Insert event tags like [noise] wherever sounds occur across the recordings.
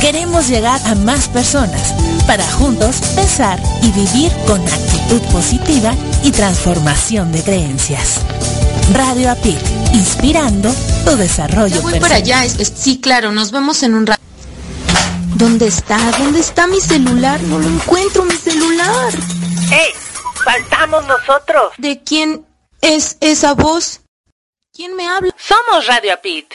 Queremos llegar a más personas para juntos pensar y vivir con actitud positiva y transformación de creencias. Radio APIC, inspirando tu desarrollo Ya voy para allá, es- es- sí, claro, nos vemos en un rato. ¿Dónde está? ¿Dónde está mi celular? No lo encuentro, mi celular. ¡Ey! ¡Faltamos nosotros! ¿De quién es esa voz? ¿Quién me habla? Somos Radio Apit.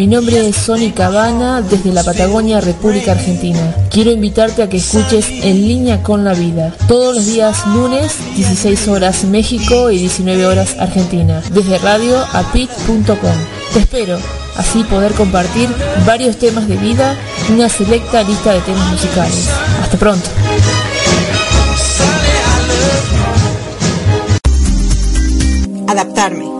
mi nombre es Sony Cabana desde la Patagonia, República Argentina. Quiero invitarte a que escuches En línea con la vida, todos los días lunes, 16 horas México y 19 horas Argentina, desde radioapit.com. Te espero, así poder compartir varios temas de vida y una selecta lista de temas musicales. Hasta pronto. adaptarme,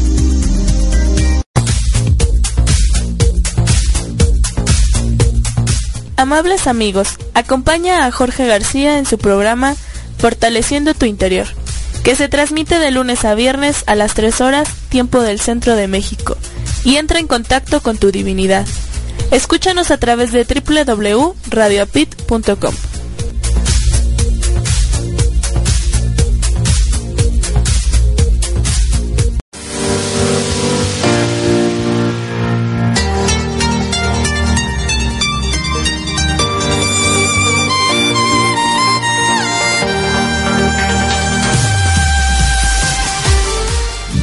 Amables amigos, acompaña a Jorge García en su programa Fortaleciendo tu Interior, que se transmite de lunes a viernes a las 3 horas, tiempo del centro de México, y entra en contacto con tu divinidad. Escúchanos a través de www.radioapit.com.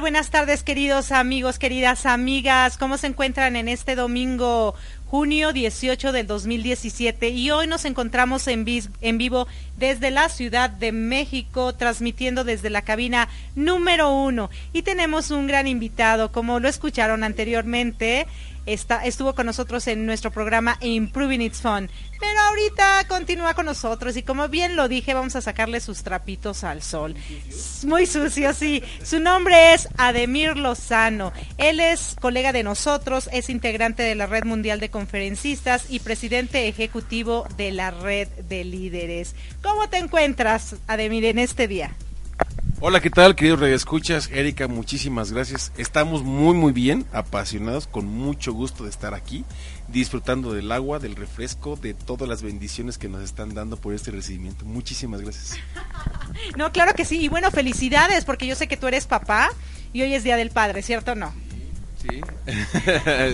Buenas tardes, queridos amigos, queridas amigas. ¿Cómo se encuentran en este domingo junio 18 del 2017 y hoy nos encontramos en, en vivo desde la Ciudad de México, transmitiendo desde la cabina número uno. Y tenemos un gran invitado, como lo escucharon anteriormente, estuvo con nosotros en nuestro programa Improving It's Fun. Pero ahorita continúa con nosotros y como bien lo dije, vamos a sacarle sus trapitos al sol. Muy sucio, sí. Su nombre es Ademir Lozano. Él es colega de nosotros, es integrante de la Red Mundial de Conferencistas y presidente ejecutivo de la Red de Líderes. ¿Cómo te encuentras, Ademir, en este día? Hola, ¿qué tal, queridos escuchas Erika, muchísimas gracias. Estamos muy, muy bien, apasionados, con mucho gusto de estar aquí, disfrutando del agua, del refresco, de todas las bendiciones que nos están dando por este recibimiento. Muchísimas gracias. [laughs] No, claro que sí. Y bueno, felicidades, porque yo sé que tú eres papá y hoy es Día del Padre, ¿cierto o no? Sí,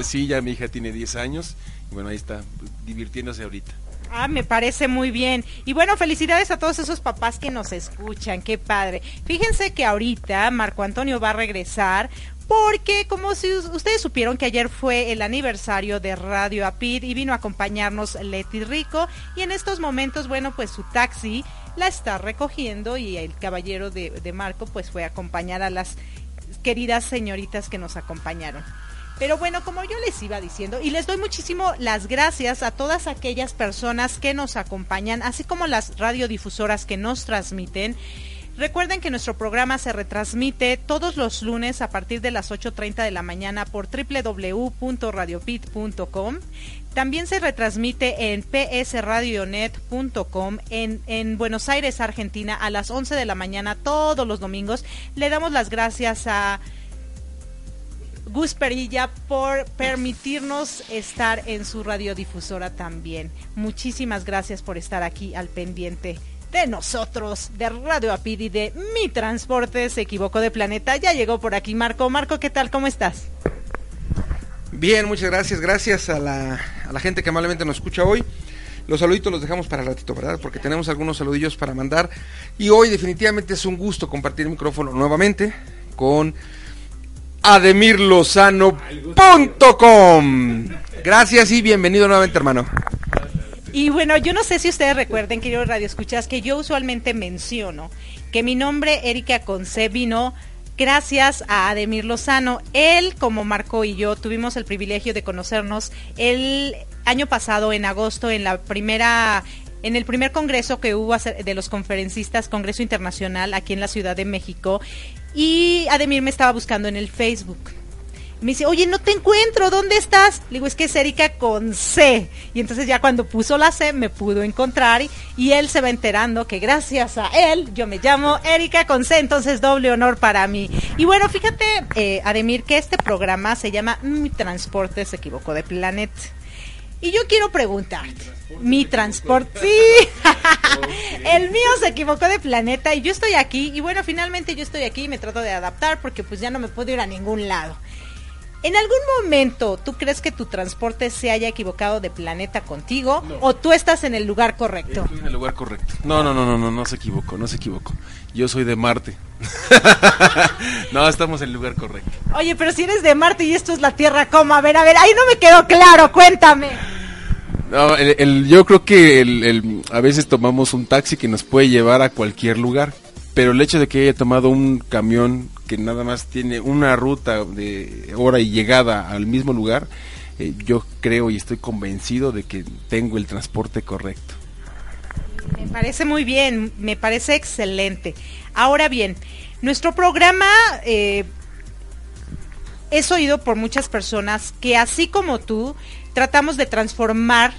sí, [laughs] ya mi hija tiene 10 años. Y bueno, ahí está, divirtiéndose ahorita. Ah, me parece muy bien. Y bueno, felicidades a todos esos papás que nos escuchan, qué padre. Fíjense que ahorita Marco Antonio va a regresar porque como si ustedes supieron que ayer fue el aniversario de Radio Apid y vino a acompañarnos Leti Rico y en estos momentos, bueno, pues su taxi la está recogiendo y el caballero de, de Marco pues fue a acompañar a las queridas señoritas que nos acompañaron. Pero bueno, como yo les iba diciendo, y les doy muchísimo las gracias a todas aquellas personas que nos acompañan, así como las radiodifusoras que nos transmiten. Recuerden que nuestro programa se retransmite todos los lunes a partir de las 8.30 de la mañana por www.radiopit.com. También se retransmite en psradionet.com en, en Buenos Aires, Argentina, a las 11 de la mañana todos los domingos. Le damos las gracias a Gus Perilla por permitirnos estar en su radiodifusora también. Muchísimas gracias por estar aquí al pendiente de nosotros, de Radio Apidi, de Mi Transporte se equivocó de planeta. Ya llegó por aquí Marco. Marco, ¿qué tal? ¿Cómo estás? Bien, muchas gracias. Gracias a la, a la gente que amablemente nos escucha hoy. Los saluditos los dejamos para el ratito, ¿verdad? Porque tenemos algunos saludillos para mandar. Y hoy definitivamente es un gusto compartir el micrófono nuevamente con ademirlozano.com. Gracias y bienvenido nuevamente, hermano. Y bueno, yo no sé si ustedes recuerden, queridos radioescuchas, que yo usualmente menciono que mi nombre, Erika Conce, vino gracias a Ademir Lozano. Él, como Marco y yo, tuvimos el privilegio de conocernos el año pasado, en agosto, en la primera en el primer congreso que hubo de los conferencistas, Congreso Internacional, aquí en la Ciudad de México, y Ademir me estaba buscando en el Facebook. Me dice, oye, no te encuentro, ¿dónde estás? Le digo, es que es Erika con C. Y entonces ya cuando puso la C me pudo encontrar y, él se va enterando que gracias a él yo me llamo Erika con C, entonces doble honor para mí. Y bueno, fíjate, eh, Ademir, que este programa se llama Mi Transporte se equivocó de planeta. Y yo quiero preguntarte, mi transporte, sí, [laughs] el mío se equivocó de planeta y yo estoy aquí y bueno, finalmente yo estoy aquí y me trato de adaptar porque pues ya no me puedo ir a ningún lado. ¿En algún momento tú crees que tu transporte se haya equivocado de planeta contigo o tú estás en el lugar correcto? Estoy en el lugar correcto. No, no, no, no, no, no se equivocó, no se equivocó. Yo soy de Marte. [laughs] no, estamos en el lugar correcto. Oye, pero si eres de Marte y esto es la Tierra, ¿cómo? A ver, a ver, ahí no me quedó claro, cuéntame. No, el, yo creo que el, a veces tomamos un taxi que nos puede llevar a cualquier lugar, pero el hecho de que haya tomado un camión que nada más tiene una ruta de hora y llegada al mismo lugar, eh, yo creo y estoy convencido de que tengo el transporte correcto. Me parece muy bien, me parece excelente. Ahora bien, nuestro programa eh, es oído por muchas personas que así como tú, tratamos de transformar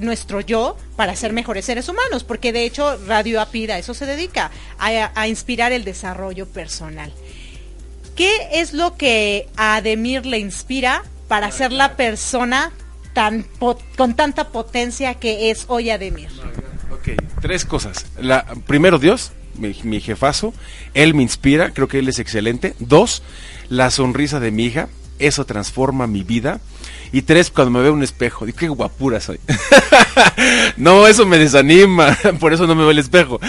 nuestro yo para ser mejores seres humanos, porque de hecho Radio Apida eso se dedica, a inspirar el desarrollo personal. ¿Qué es lo que a Ademir le inspira para ser la persona tan con tanta potencia que es hoy Ademir? Ok, tres cosas. La, primero, Dios, mi, jefazo, él me inspira, creo que él es excelente. Dos, la sonrisa de mi hija, eso transforma mi vida. Y tres, cuando me veo un espejo, digo, qué guapura soy. [laughs] no, eso me desanima, [laughs] por eso no me veo el espejo.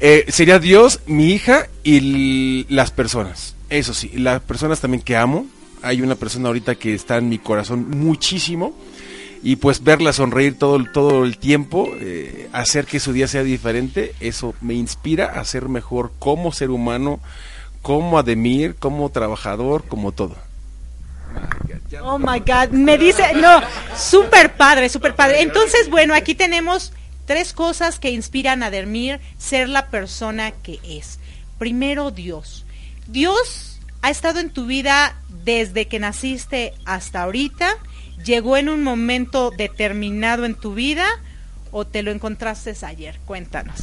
Eh, sería Dios, mi hija y las personas. Eso sí, las personas también que amo. Hay una persona ahorita que está en mi corazón muchísimo. y pues verla sonreír todo, todo el tiempo, eh, hacer que su día sea diferente, eso me inspira a ser mejor como ser humano, como Ademir, como trabajador, como todo. Oh my God, me dice, no, súper padre, súper padre. Entonces, bueno, aquí tenemos tres cosas que inspiran a Ademir ser la persona que es. Primero, Dios. Dios ha estado en tu vida desde que naciste hasta ahorita llegó en un momento determinado en tu vida o te lo encontraste ayer? Cuéntanos.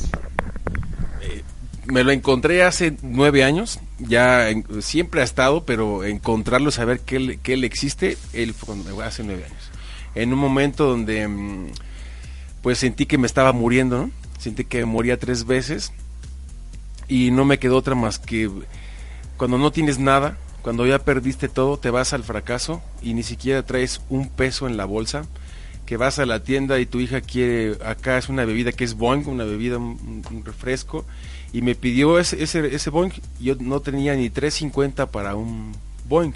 Eh, me lo encontré hace nueve años, ya siempre ha estado, pero encontrarlo, saber que él, que él existe, él fue hace nueve años. En un momento donde mm, pues sentí que me estaba muriendo, sentí que moría tres veces y no me quedó otra más que cuando no tienes nada, cuando ya perdiste todo, te vas al fracaso y ni siquiera traes un peso en la bolsa, que vas a la tienda y tu hija quiere, acá es una bebida que es Boing, una bebida, un, refresco, y me pidió ese, ese, ese Boing, yo no tenía ni 3.50 para un Boing.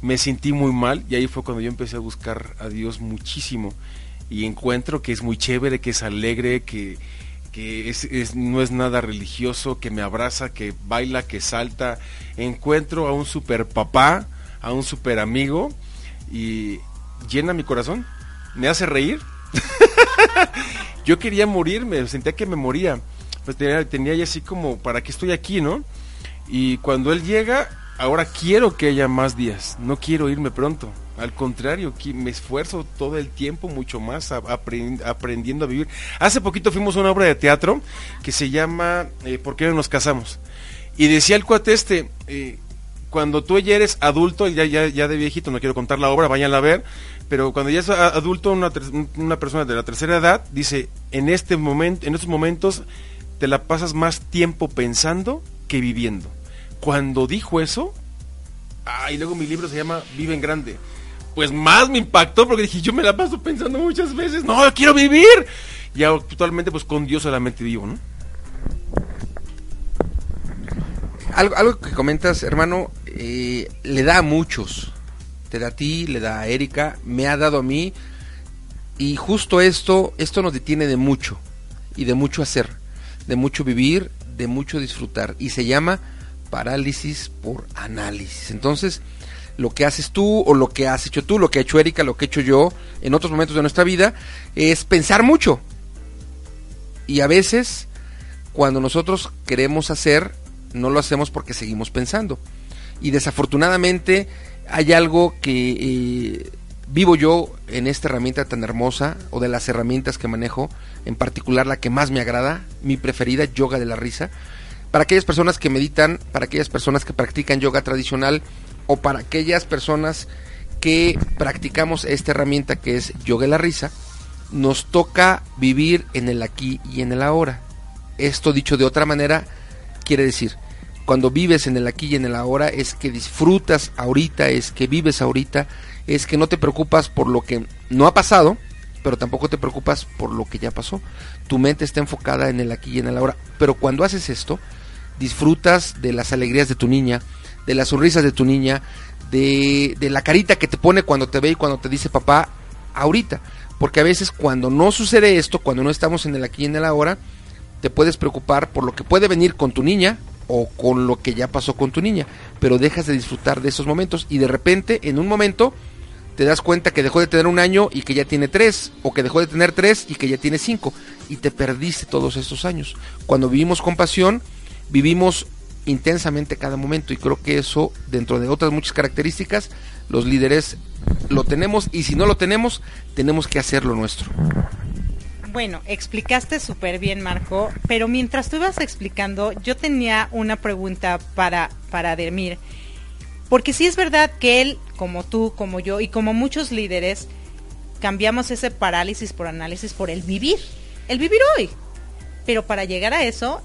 Me sentí muy mal y ahí fue cuando yo empecé a buscar a Dios muchísimo y encuentro que es muy chévere, que es alegre, que, que es, no es nada religioso, que me abraza, que baila, que salta. Encuentro a un super papá, a un super amigo y llena mi corazón, me hace reír. [laughs] Yo quería morirme, sentía que me moría. Pues tenía, tenía ya así como, ¿para qué estoy aquí, no? Y cuando él llega, ahora quiero que haya más días, no quiero irme pronto. Al contrario, me esfuerzo todo el tiempo mucho más aprendiendo a vivir. Hace poquito fuimos a una obra de teatro que se llama eh, ¿Por qué no nos casamos? Y decía el cuate este, eh, cuando tú ya eres adulto, ya, ya, ya de viejito, no quiero contar la obra, vayan a ver, pero cuando ya es adulto, una, una persona de la tercera edad, dice, en, este momento, en estos momentos te la pasas más tiempo pensando que viviendo. Cuando dijo eso, ah, y luego mi libro se llama Vive en Grande pues más me impactó porque dije, yo me la paso pensando muchas veces, no, quiero vivir. Y actualmente pues con Dios solamente vivo, ¿no? Algo, algo que comentas, hermano, eh, le da a muchos. Te da a ti, le da a Erika, me ha dado a mí. Y justo esto, esto nos detiene de mucho. Y de mucho hacer. De mucho vivir, de mucho disfrutar. Y se llama parálisis por análisis. Entonces, lo que haces tú o lo que has hecho tú, lo que ha hecho Erika, lo que he hecho yo en otros momentos de nuestra vida, es pensar mucho. Y a veces, cuando nosotros queremos hacer, no lo hacemos porque seguimos pensando. Y desafortunadamente hay algo que eh, vivo yo en esta herramienta tan hermosa, o de las herramientas que manejo, en particular la que más me agrada, mi preferida, yoga de la risa. Para aquellas personas que meditan, para aquellas personas que practican yoga tradicional, o para aquellas personas que practicamos esta herramienta que es yoga la risa, nos toca vivir en el aquí y en el ahora. Esto dicho de otra manera quiere decir, cuando vives en el aquí y en el ahora es que disfrutas ahorita, es que vives ahorita, es que no te preocupas por lo que no ha pasado, pero tampoco te preocupas por lo que ya pasó. Tu mente está enfocada en el aquí y en el ahora. Pero cuando haces esto, disfrutas de las alegrías de tu niña, de las sonrisas de tu niña, de, de la carita que te pone cuando te ve y cuando te dice papá ahorita. Porque a veces cuando no sucede esto, cuando no estamos en el aquí y en el ahora, te puedes preocupar por lo que puede venir con tu niña o con lo que ya pasó con tu niña, pero dejas de disfrutar de esos momentos y de repente en un momento te das cuenta que dejó de tener un año y que ya tiene tres, o que dejó de tener tres y que ya tiene cinco, y te perdiste todos estos años. Cuando vivimos con pasión, vivimos intensamente cada momento y creo que eso, dentro de otras muchas características, los líderes lo tenemos y si no lo tenemos, tenemos que hacerlo nuestro. Bueno, explicaste súper bien, Marco, pero mientras tú ibas explicando, yo tenía una pregunta para, para Demir. Porque sí es verdad que él, como tú, como yo y como muchos líderes, cambiamos ese parálisis por análisis por el vivir, el vivir hoy. Pero para llegar a eso,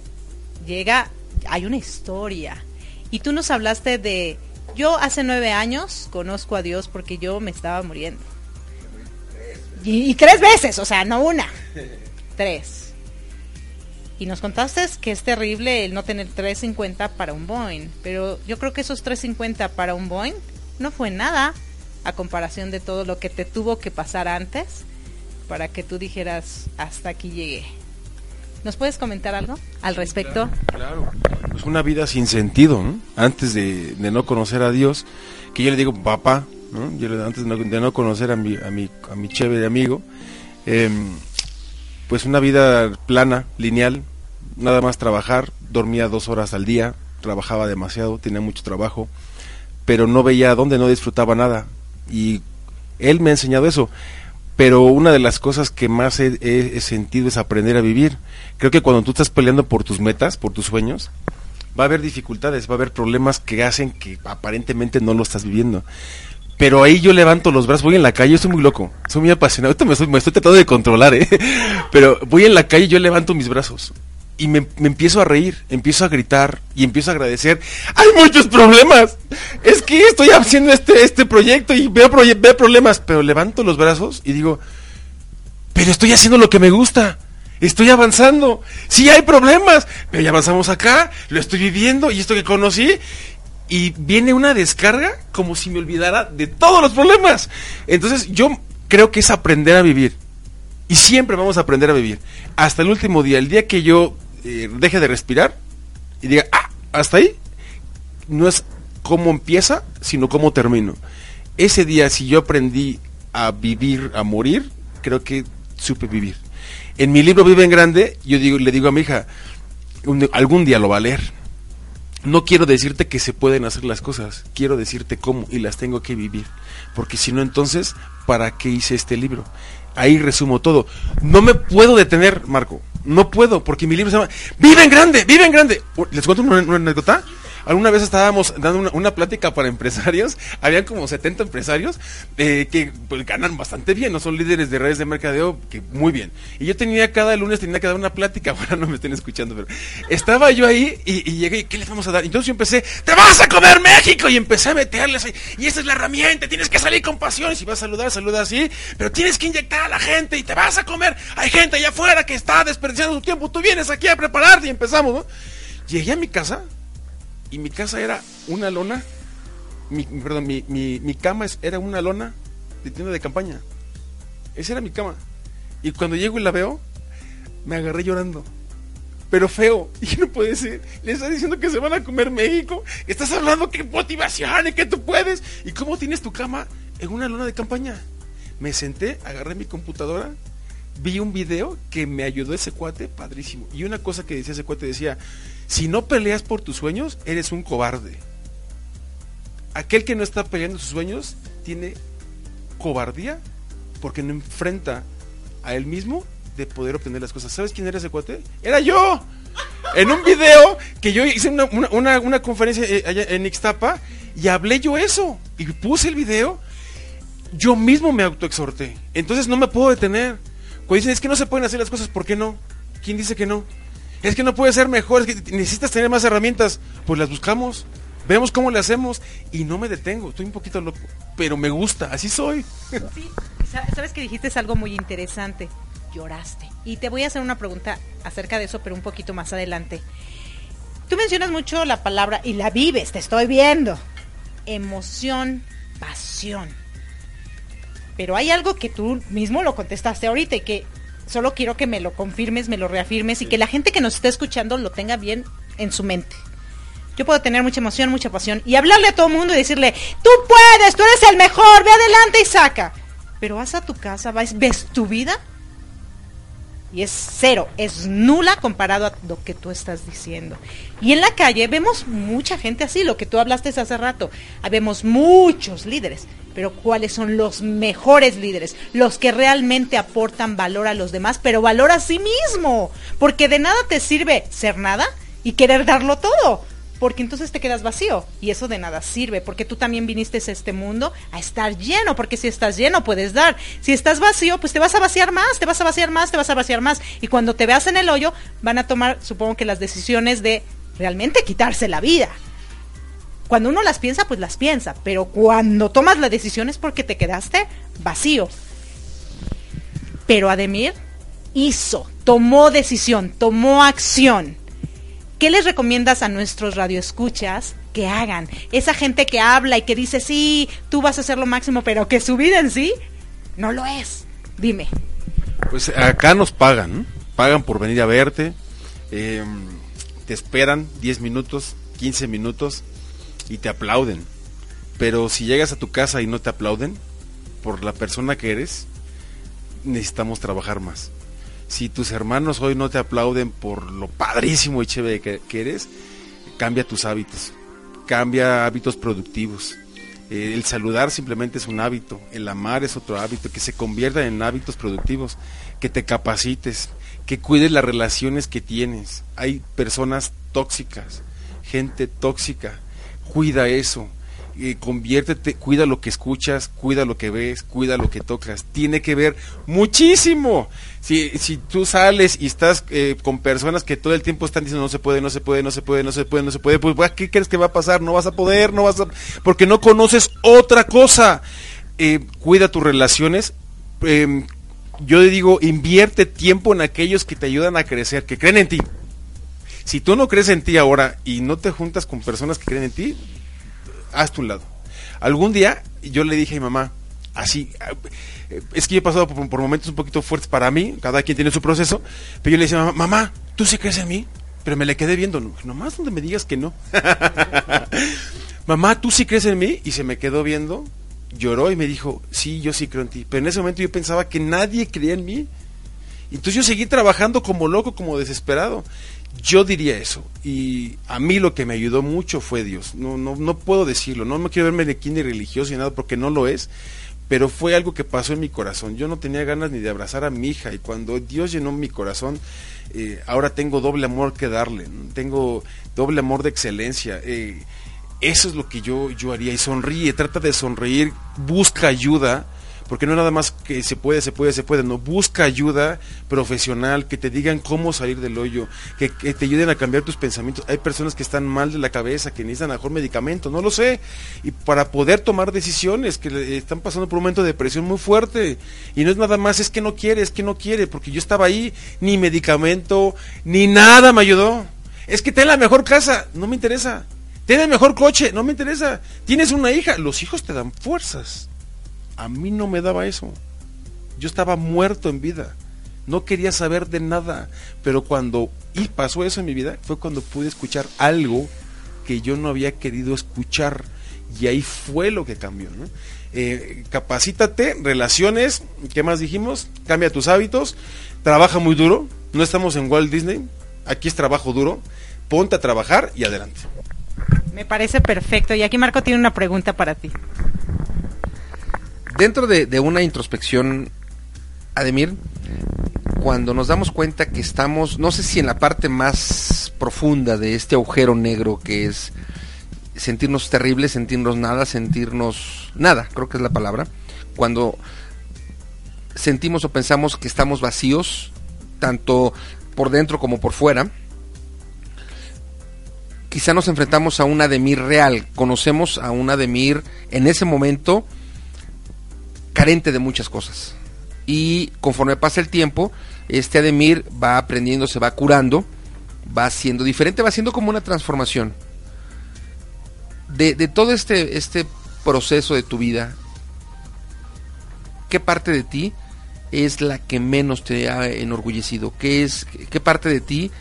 llega hay una historia. Y tú nos hablaste de, yo hace nueve años conozco a Dios porque yo me estaba muriendo. Y, tres veces, o sea, no una, [laughs] tres. Y nos contaste que es terrible el no tener 350 para un Boeing, pero yo creo que esos 350 para un Boeing no fue nada a comparación de todo lo que te tuvo que pasar antes para que tú dijeras, hasta aquí llegué. ¿Nos puedes comentar algo al respecto? Claro, pues una vida sin sentido, ¿no? Antes de, no conocer a Dios, que yo le digo papá, ¿no? Yo antes de no, conocer a mi, a mi, a mi chévere amigo, em, pues una vida plana, lineal, nada más trabajar, dormía dos horas al día, trabajaba demasiado, tenía mucho trabajo, pero no veía a dónde, no disfrutaba nada. Y él me ha enseñado eso pero una de las cosas que más he, sentido es aprender a vivir. Creo que cuando tú estás peleando por tus metas, por tus sueños, va a haber dificultades, va a haber problemas que hacen que aparentemente no lo estás viviendo. Pero ahí yo levanto los brazos, voy en la calle, estoy muy loco, soy muy apasionado, ahorita me estoy, me estoy tratando de controlar, ¿eh? [laughs] pero voy en la calle y yo levanto mis brazos y me, empiezo a reír, empiezo a gritar y empiezo a agradecer. Hay muchos problemas. Es que estoy haciendo este, este proyecto y veo, veo problemas, pero levanto los brazos y digo, pero estoy haciendo lo que me gusta. Estoy avanzando. Sí hay problemas, pero ya avanzamos acá, lo estoy viviendo y esto que conocí. Y viene una descarga como si me olvidara de todos los problemas. Entonces yo creo que es aprender a vivir. Y siempre vamos a aprender a vivir. Hasta el último día, el día que yo deje de respirar y diga, ah, hasta ahí, no es cómo empieza, sino cómo termino. Ese día, si yo aprendí a vivir, a morir, creo que supe vivir. En mi libro Vive en Grande, yo digo, le digo a mi hija, algún día lo va a leer. No quiero decirte que se pueden hacer las cosas, quiero decirte cómo y las tengo que vivir. Porque si no, entonces, ¿para qué hice este libro? Ahí resumo todo. No me puedo detener, Marco. No puedo, porque mi libro se llama Vive en grande, vive en grande. ¿Les cuento una, anécdota? Alguna vez estábamos dando una, plática para empresarios, [laughs] habían como 70 empresarios eh, que pues, ganan bastante bien, no son líderes de redes de mercadeo, que muy bien. Y yo tenía cada lunes, tenía que dar una plática, [laughs] ahora no me estén escuchando, pero estaba yo ahí y, llegué, ¿qué les vamos a dar? Entonces yo empecé, ¡te vas a comer México! Y empecé a meterles y esa es la herramienta, tienes que salir con pasión, y si vas a saludar, saluda así, pero tienes que inyectar a la gente y te vas a comer. Hay gente allá afuera que está desperdiciando su tiempo, tú vienes aquí a prepararte y empezamos, ¿no? Llegué a mi casa y mi casa era una lona, mi, perdón, mi, mi, cama era una lona de tienda de campaña. Esa era mi cama. Y cuando llego y la veo, me agarré llorando. Pero feo. [laughs] Y no puede ser. Le estás diciendo que se van a comer México. Estás hablando que motivación y que tú puedes. ¿Y cómo tienes tu cama en una lona de campaña? Me senté, agarré mi computadora, vi un video que me ayudó ese cuate, padrísimo. Y una cosa que decía ese cuate decía, si no peleas por tus sueños, eres un cobarde. Aquel que no está peleando sus sueños tiene cobardía porque no enfrenta a él mismo de poder obtener las cosas. ¿Sabes quién era ese cuate? Era yo. En un video que yo hice una, conferencia eh, en Ixtapa y hablé yo eso. Y puse el video. Yo mismo me autoexhorté. Entonces no me puedo detener. Cuando dicen es que no se pueden hacer las cosas, ¿por qué no? ¿Quién dice que no? Es que no puede ser mejor, es que necesitas tener más herramientas. Pues las buscamos, vemos cómo le hacemos y no me detengo. Estoy un poquito loco, pero me gusta, así soy. Sí, sabes que dijiste algo muy interesante. Lloraste. Y te voy a hacer una pregunta acerca de eso, pero un poquito más adelante. Tú mencionas mucho la palabra y la vives, te estoy viendo. Emoción, pasión. Pero hay algo que tú mismo lo contestaste ahorita y que solo quiero que me lo confirmes, me lo reafirmes y que la gente que nos está escuchando lo tenga bien en su mente. Yo puedo tener mucha emoción, mucha pasión y hablarle a todo el mundo y decirle, tú puedes, tú eres el mejor, ve adelante y saca. Pero vas a tu casa, vas, ves tu vida y es cero, es nula comparado a lo que tú estás diciendo. Y en la calle vemos mucha gente así, lo que tú hablaste hace rato. Vemos muchos líderes, pero ¿cuáles son los mejores líderes? Los que realmente aportan valor a los demás, pero valor a sí mismo. Porque de nada te sirve ser nada y querer darlo todo porque entonces te quedas vacío y eso de nada sirve, porque tú también viniste a este mundo a estar lleno, porque si estás lleno puedes dar, si estás vacío pues te vas a vaciar más, te vas a vaciar más, te vas a vaciar más y cuando te veas en el hoyo van a tomar supongo que las decisiones de realmente quitarse la vida. Cuando uno las piensa, pues las piensa, pero cuando tomas la decisión es porque te quedaste vacío. Pero Ademir hizo, tomó decisión, tomó acción ¿Qué les recomiendas a nuestros radioescuchas que hagan. Esa gente que habla y que dice, sí, tú vas a hacer lo máximo, pero que su vida en sí no lo es. Dime. Pues acá nos pagan, pagan por venir a verte, em, te esperan 10 minutos, 15 minutos y te aplauden. Pero si llegas a tu casa y no te aplauden, por la persona que eres, necesitamos trabajar más. Si tus hermanos hoy no te aplauden por lo padrísimo y chévere que, eres, cambia tus hábitos, cambia hábitos productivos. Eh, el saludar simplemente es un hábito, el amar es otro hábito, que se convierta en hábitos productivos, que te capacites, que cuides las relaciones que tienes. Hay personas tóxicas, gente tóxica, cuida eso conviértete, cuida lo que escuchas, cuida lo que ves, cuida lo que tocas. Tiene que ver muchísimo. Si, si tú sales y estás eh, con personas que todo el tiempo están diciendo no se puede, no se puede, no se puede, no se puede, no se puede, pues ¿qué crees que va a pasar? No vas a poder, no vas a... porque no conoces otra cosa. Eh, cuida tus relaciones. Em, yo digo, invierte tiempo en aquellos que te ayudan a crecer, que creen en ti. Si tú no crees en ti ahora y no te juntas con personas que creen en ti, haz tu lado. Algún día yo le dije a mi mamá, así, es que yo he pasado por, momentos un poquito fuertes para mí, cada quien tiene su proceso, pero yo le decía, mamá, ¿tú sí crees en mí? Pero me le quedé viendo, nomás donde me digas que no. [laughs] mamá, ¿tú sí crees en mí? Y se me quedó viendo, lloró y me dijo, sí, yo sí creo en ti. Pero en ese momento yo pensaba que nadie creía en mí. Entonces yo seguí trabajando como loco, como desesperado. Yo diría eso. Y a mí lo que me ayudó mucho fue Dios. No, no, no puedo decirlo. No me quiero verme de ni religioso ni nada porque no lo es. Pero fue algo que pasó en mi corazón. Yo no tenía ganas ni de abrazar a mi hija. Y cuando Dios llenó mi corazón, eh, ahora tengo doble amor que darle. Tengo doble amor de excelencia. Eh, eso es lo que yo, yo haría. Y sonríe, trata de sonreír, busca ayuda porque no nada más que se puede, se puede, se puede, no, busca ayuda profesional, que te digan cómo salir del hoyo, que, te ayuden a cambiar tus pensamientos. Hay personas que están mal de la cabeza, que necesitan mejor medicamento, no lo sé, y para poder tomar decisiones, que están pasando por un momento de depresión muy fuerte, y no es nada más, es que no quiere, es que no quiere, porque yo estaba ahí, ni medicamento, ni nada me ayudó. Es que ten la mejor casa, no me interesa. Ten el mejor coche, no me interesa. Tienes una hija, los hijos te dan fuerzas. A mí no me daba eso. Yo estaba muerto en vida. No quería saber de nada. Pero cuando y pasó eso en mi vida, fue cuando pude escuchar algo que yo no había querido escuchar. Y ahí fue lo que cambió. Eh, capacítate, relaciones, ¿qué más dijimos? Cambia tus hábitos, trabaja muy duro. No estamos en Walt Disney, aquí es trabajo duro. Ponte a trabajar y adelante. Me parece perfecto. Y aquí Marco tiene una pregunta para ti dentro de, una introspección, Ademir, cuando nos damos cuenta que estamos, no sé si en la parte más profunda de este agujero negro que es sentirnos terribles, sentirnos nada, sentirnos nada, creo que es la palabra, cuando sentimos o pensamos que estamos vacíos, tanto por dentro como por fuera, quizá nos enfrentamos a un Ademir real, conocemos a un Ademir en ese momento carente de muchas cosas. Y conforme pasa el tiempo, este Ademir va aprendiendo, se va curando, va siendo diferente, va siendo como una transformación. De, todo este, este proceso de tu vida, ¿qué parte de ti es la que menos te ha enorgullecido? ¿Qué, es, ¿Qué parte de ti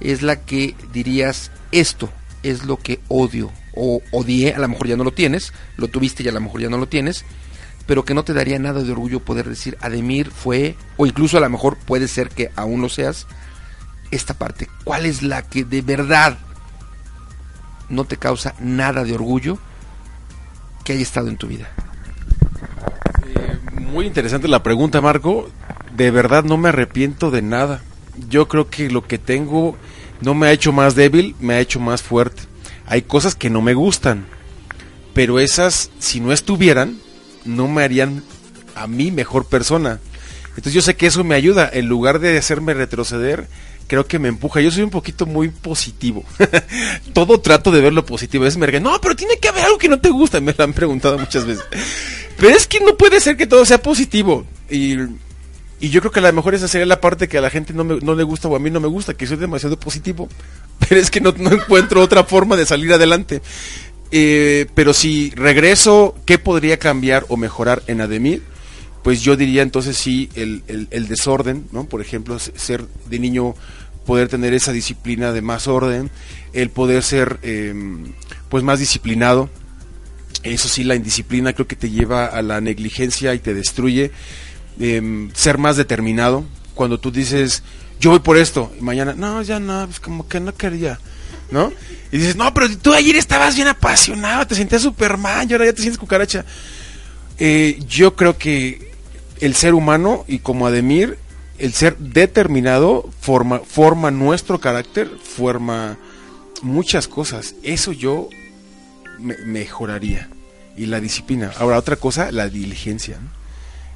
es la que dirías, esto es lo que odio o odié, a lo mejor ya no lo tienes, lo tuviste y a lo mejor ya no lo tienes, pero que no te daría nada de orgullo poder decir, Ademir fue, o incluso a lo mejor puede ser que aún lo seas, esta parte. ¿Cuál es la que de verdad no te causa nada de orgullo que haya estado en tu vida? Eh, muy interesante la pregunta, Marco. De verdad no me arrepiento de nada. Yo creo que lo que tengo no me ha hecho más débil, me ha hecho más fuerte. Hay cosas que no me gustan, pero esas, si no estuvieran, no me harían a mí mejor persona. Entonces yo sé que eso me ayuda, en lugar de hacerme retroceder, creo que me empuja. Yo soy un poquito muy positivo. [laughs] Todo trato de ver lo positivo. Es merga, no, pero tiene que haber algo que no te gusta. Me lo han preguntado muchas veces. Pero es que no puede ser que todo sea positivo. Y yo creo que a lo mejor esa sería la parte que a la gente no, le gusta o a mí no me gusta, que soy demasiado positivo. [laughs] Pero es que no encuentro otra forma de salir adelante. Eh, pero si regreso, ¿qué podría cambiar o mejorar en Ademir? Pues yo diría entonces sí el, el- el desorden, ¿no? Por ejemplo, ser de niño, poder tener esa disciplina de más orden, el poder ser eh, pues más disciplinado, eso sí, la indisciplina creo que te lleva a la negligencia y te destruye. Em, ser más determinado. Cuando tú dices, yo voy por esto, y mañana, no, ya no, pues como que no quería, ¿no? Y dices, no, pero tú ayer estabas bien apasionado, te sentías Superman y ahora ya te sientes cucaracha. Eh, yo creo que el ser humano y como Ademir, el ser determinado forma, forma nuestro carácter, forma muchas cosas. Eso yo me- mejoraría. Y la disciplina. Ahora, otra cosa, la diligencia.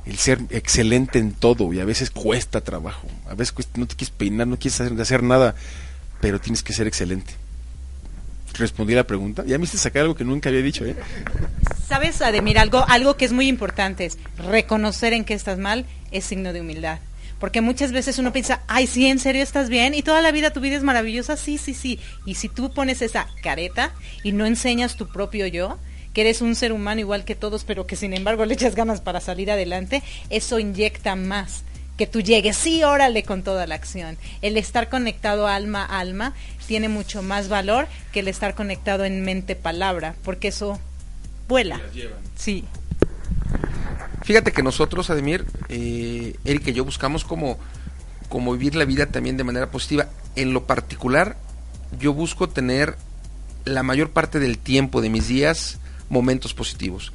El ser excelente en todo. Y a veces cuesta trabajo. A veces no te quieres peinar, no quieres hacer nada. Pero tienes que ser excelente. Respondí la pregunta. Ya me hiciste sacar algo que nunca había dicho, ¿eh? ¿Sabes, Ademir? Algo, algo que es muy importante es reconocer en que estás mal es signo de humildad. Porque muchas veces uno piensa, ay, sí, en serio estás bien y toda la vida tu vida es maravillosa, sí, sí, sí. Y si tú pones esa careta y no enseñas tu propio yo, que eres un ser humano igual que todos, pero que sin embargo le echas ganas para salir adelante, eso inyecta más que tú llegues, sí, órale con toda la acción. El estar conectado alma a alma tiene mucho más valor que el estar conectado en mente palabra, porque eso vuela. Sí. Fíjate que nosotros, Ademir, eh, Eric y yo buscamos como, como vivir la vida también de manera positiva. En lo particular, yo busco tener la mayor parte del tiempo de mis días momentos positivos.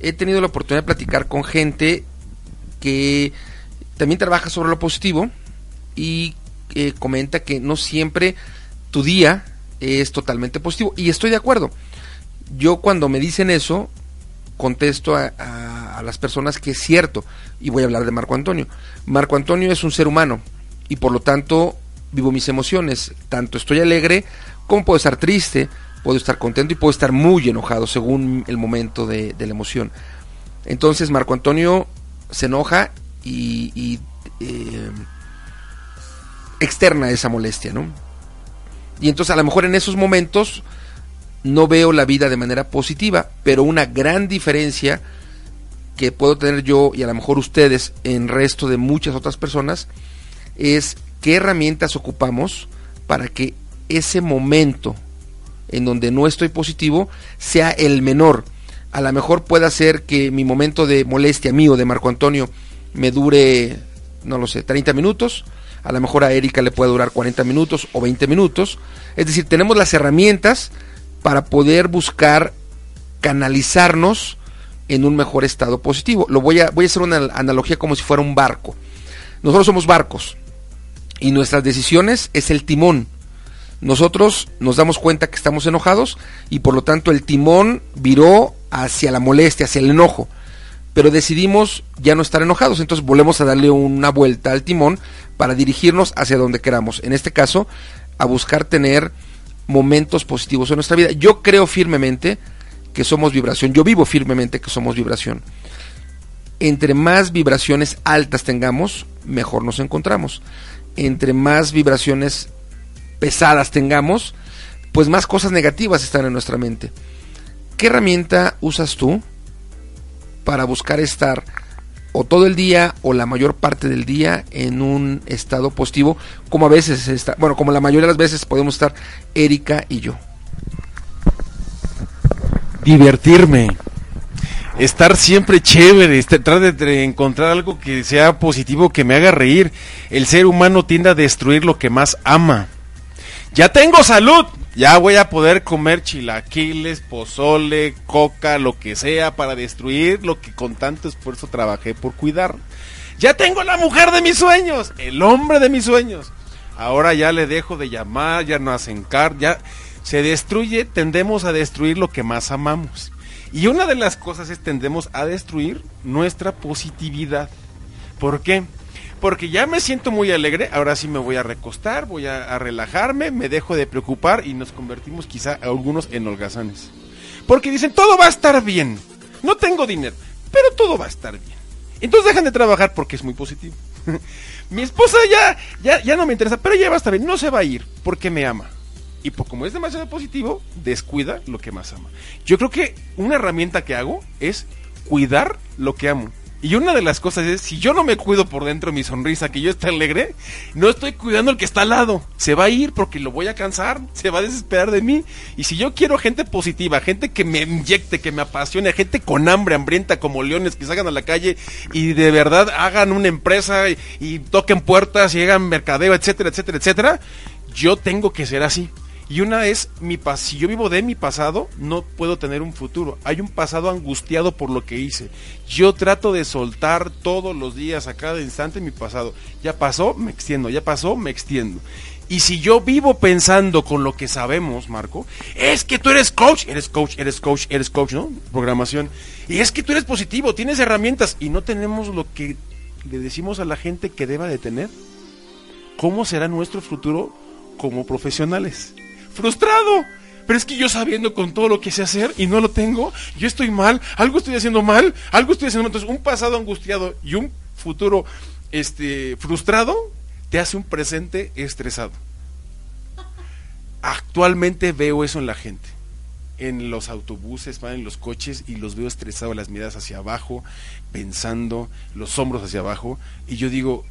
He tenido la oportunidad de platicar con gente que también trabaja sobre lo positivo y eh, comenta que no siempre tu día es totalmente positivo. Y estoy de acuerdo. Yo cuando me dicen eso, contesto a, las personas que es cierto, y voy a hablar de Marco Antonio. Marco Antonio es un ser humano, y por lo tanto vivo mis emociones. Tanto estoy alegre como puedo estar triste, puedo estar contento y puedo estar muy enojado según el momento de, de la emoción. Entonces Marco Antonio se enoja y, y, eh, externa esa molestia, ¿no? Y entonces a lo mejor en esos momentos no veo la vida de manera positiva, pero una gran diferencia que puedo tener yo y a lo mejor ustedes en resto de muchas otras personas es qué herramientas ocupamos para que ese momento en donde no estoy positivo sea el menor. A lo mejor pueda ser que mi momento de molestia mío de Marco Antonio me dure, no lo sé, 30 minutos. A lo mejor a Erika le puede durar 40 minutos o 20 minutos. Es decir, tenemos las herramientas para poder buscar canalizarnos en un mejor estado positivo. Lo voy a, voy a hacer una analogía como si fuera un barco. Nosotros somos barcos y nuestras decisiones es el timón. Nosotros nos damos cuenta que estamos enojados y por lo tanto el timón viró hacia la molestia, hacia el enojo. Pero decidimos ya no estar enojados, entonces volvemos a darle una vuelta al timón para dirigirnos hacia donde queramos. En este caso, a buscar tener momentos positivos en nuestra vida. Yo creo firmemente que somos vibración. Yo vivo firmemente que somos vibración. Entre más vibraciones altas tengamos, mejor nos encontramos. Entre más vibraciones pesadas tengamos, pues más cosas negativas están en nuestra mente. ¿Qué herramienta usas tú para buscar estar o todo el día o la mayor parte del día en un estado positivo, como a veces está, bueno, como la mayoría de las veces podemos estar Erika y yo? divertirme, estar siempre chévere, est- tratar de encontrar algo que sea positivo, que me haga reír. El ser humano tiende a destruir lo que más ama. Ya tengo salud, ya voy a poder comer chilaquiles, pozole, coca, lo que sea para destruir lo que con tanto esfuerzo trabajé por cuidar. Ya tengo la mujer de mis sueños, el hombre de mis sueños. Ahora ya le dejo de llamar, ya no hacen car, ya se destruye, tendemos a destruir lo que más amamos. Y una de las cosas es tendemos a destruir nuestra positividad. ¿Por qué? Porque ya me siento muy alegre, ahora sí me voy a recostar, voy a, a relajarme, me dejo de preocupar y nos convertimos quizá algunos en holgazanes. Porque dicen, todo va a estar bien. No tengo dinero, pero todo va a estar bien. Entonces dejan de trabajar porque es muy positivo. [laughs] Mi esposa ya, ya, ya no me interesa, pero ya va a estar bien, no se va a ir porque me ama. Y por, como es demasiado positivo, descuida lo que más ama. Yo creo que una herramienta que hago es cuidar lo que amo. Y una de las cosas es, si yo no me cuido por dentro mi sonrisa, que yo esté alegre, no estoy cuidando el que está al lado. Se va a ir porque lo voy a cansar, se va a desesperar de mí. Y si yo quiero gente positiva, gente que me inyecte, que me apasione, gente con hambre, hambrienta como leones, que salgan a la calle y de verdad hagan una empresa y, y toquen puertas y hagan mercadeo, etcétera, etcétera, etcétera, yo tengo que ser así. Y una es, mi pas si yo vivo de mi pasado, no puedo tener un futuro. Hay un pasado angustiado por lo que hice. Yo trato de soltar todos los días, a cada instante, mi pasado. Ya pasó, me extiendo. Ya pasó, me extiendo. Y si yo vivo pensando con lo que sabemos, Marco, es que tú eres coach, eres coach, eres coach, eres coach, ¿no? Programación. Y es que tú eres positivo, tienes herramientas y no tenemos lo que le decimos a la gente que deba de tener. ¿Cómo será nuestro futuro como profesionales? Frustrado. Pero es que yo sabiendo con todo lo que sé hacer y no lo tengo, yo estoy mal, algo estoy haciendo mal, algo estoy haciendo mal. Entonces, un pasado angustiado y un futuro este, frustrado te hace un presente estresado. Actualmente veo eso en la gente. En los autobuses, van en los coches y los veo estresados, las miradas hacia abajo, pensando, los hombros hacia abajo. Y yo digo,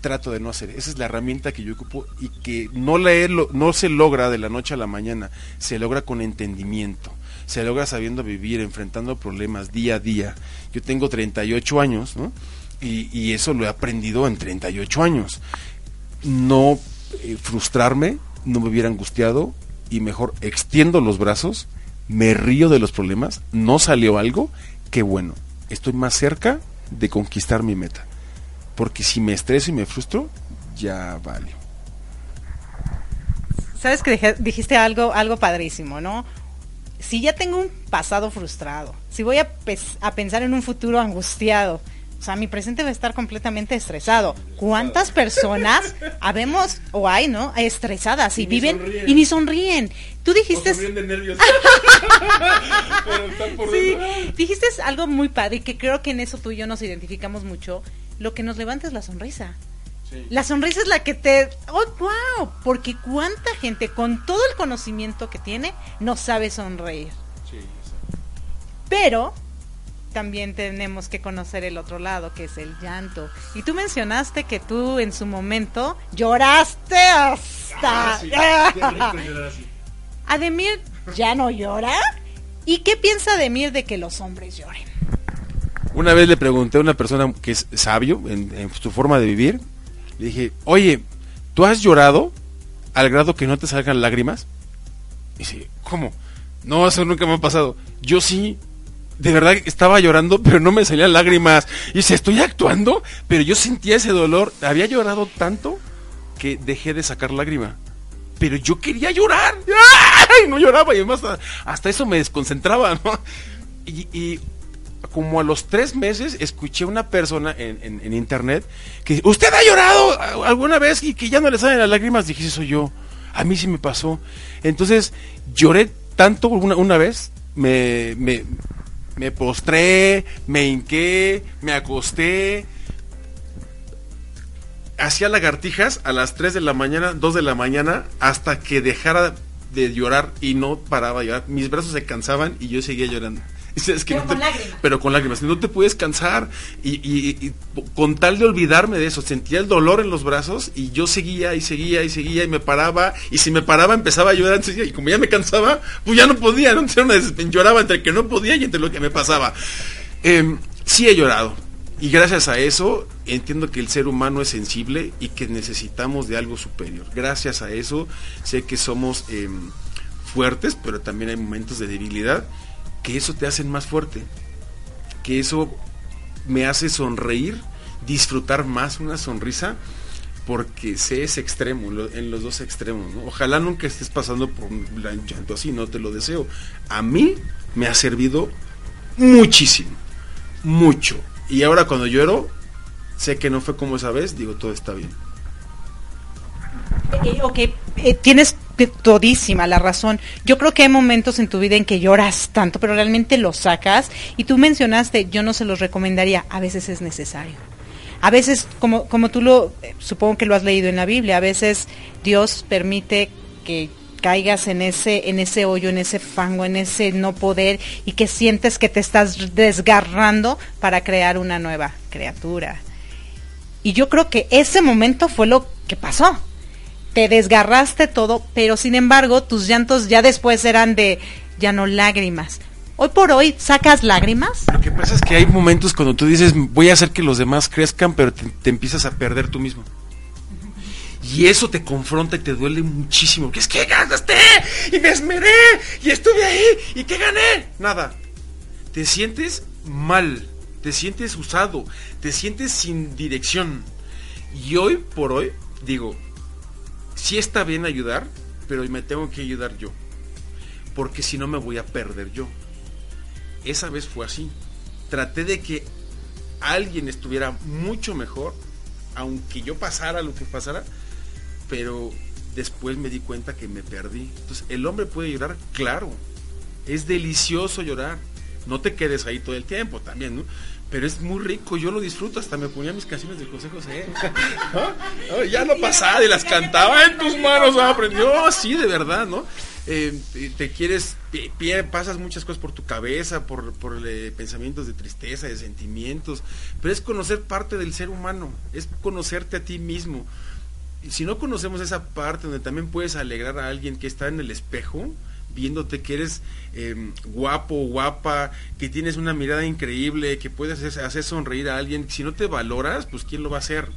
trato de no hacer. Esa es la herramienta que yo ocupo y que no, no se logra de la noche a la mañana, se logra con entendimiento, se logra sabiendo vivir, enfrentando problemas día a día. Yo tengo 38 años, ¿no? Y, y eso lo he aprendido en 38 años. No eh, frustrarme, no me hubiera angustiado y mejor extiendo los brazos, me río de los problemas, no salió algo, qué bueno, estoy más cerca de conquistar mi meta. Porque si me estreso y me frustro, ya vale. Sabes que dijiste algo, algo padrísimo, ¿no? Si ya tengo un pasado frustrado, si voy a, a pensar en un futuro angustiado, o sea, mi presente va a estar completamente estresado. ¿Cuántas personas [laughs] habemos o hay, no? Estresadas y, viven y ni sonríen. Tú dijiste. de nervios. [laughs] sí, dijiste algo muy padre y que creo que en eso tú y yo nos identificamos mucho lo que nos levanta es la sonrisa. La sonrisa es la que te... ¡Oh, wow! Porque cuánta gente con todo el conocimiento que tiene no sabe sonreír. Pero también tenemos que conocer el otro lado, que es el llanto. Y tú mencionaste que tú en su momento lloraste hasta... Ah, Ademir [laughs] ya no llora. ¿Y qué piensa Ademir de que los hombres lloren? Una vez le pregunté a una persona que es sabio en, su forma de vivir, le dije, oye, ¿tú has llorado al grado que no te salgan lágrimas? Y dice, ¿cómo? No, eso nunca me ha pasado. Yo sí, de verdad estaba llorando, pero no me salían lágrimas. Y dice, estoy actuando, pero yo sentía ese dolor. Había llorado tanto que dejé de sacar lágrima. Pero yo quería llorar. [laughs] ¡Ay! No lloraba y además hasta eso me desconcentraba, ¿no? y como a los tres meses escuché una persona en, internet que usted ha llorado alguna vez y que ya no le salen las lágrimas. Dije, soy yo. A mí sí me pasó. Entonces lloré tanto una, una vez, me, me, me postré, me hinqué, me acosté. Hacía lagartijas a las 3 de la mañana, 2 de la mañana, hasta que dejara de llorar y no paraba de llorar. Mis brazos se cansaban y yo seguía llorando pero, con lágrimas. pero con lágrimas. No te puedes cansar. Y, con tal de olvidarme de eso, sentía el dolor en los brazos y yo seguía y seguía y seguía y me paraba. Y si me paraba empezaba a llorar. y como ya me cansaba, pues ya no podía. ¿no? lloraba entre que no podía y entre lo que me pasaba. Eh, sí he llorado. Y gracias a eso entiendo que el ser humano es sensible y que necesitamos de algo superior. Gracias a eso sé que somos em, fuertes, pero también hay momentos de debilidad que eso te hace más fuerte, que eso me hace sonreír, disfrutar más una sonrisa, porque sé ese extremo, en los dos extremos. Ojalá nunca estés pasando por un llanto así, no te lo deseo. A mí me ha servido muchísimo, mucho. Y ahora cuando lloro, sé que no fue como esa vez, digo, todo está bien. Eh, ok, eh, tienes todísima la razón. Yo creo que hay momentos en tu vida en que lloras tanto, pero realmente lo sacas. Y tú mencionaste, yo no se los recomendaría, a veces es necesario. A veces, como, como tú lo, eh, supongo que lo has leído en la Biblia, a veces Dios permite que caigas en ese, en ese hoyo, en ese fango, en ese no poder y que sientes que te estás desgarrando para crear una nueva criatura. Y yo creo que ese momento fue lo que pasó. Te desgarraste todo, pero sin embargo tus llantos ya después eran de ya no lágrimas. Hoy por hoy sacas lágrimas. Lo que pasa es que hay momentos cuando tú dices voy a hacer que los demás crezcan, pero te, te empiezas a perder tú mismo. Y eso te confronta y te duele muchísimo. Que es que ganaste y me esmeré y estuve ahí y que gané. Nada. Te sientes mal, te sientes usado, te sientes sin dirección. Y hoy por hoy digo, sí está bien ayudar, pero me tengo que ayudar yo. Porque si no me voy a perder yo. Esa vez fue así. Traté de que alguien estuviera mucho mejor, aunque yo pasara lo que pasara, pero después me di cuenta que me perdí. Entonces, el hombre puede llorar, claro. Es delicioso llorar. No te quedes ahí todo el tiempo también, ¿no? Pero es muy rico, yo lo disfruto, hasta me ponía mis canciones de José José. ¿No? Ya lo pasaba y las cantaba en tus manos, aprendió, sí, de verdad, ¿no? Eh, te quieres, pasas muchas cosas por tu cabeza, por, por eh, pensamientos de tristeza, de sentimientos, pero es conocer parte del ser humano, es conocerte a ti mismo si no conocemos esa parte donde también puedes alegrar a alguien que está en el espejo, viéndote que eres eh, guapo, guapa, que tienes una mirada increíble, que puedes hacer, hacer, sonreír a alguien, si no te valoras, pues ¿quién lo va a hacer?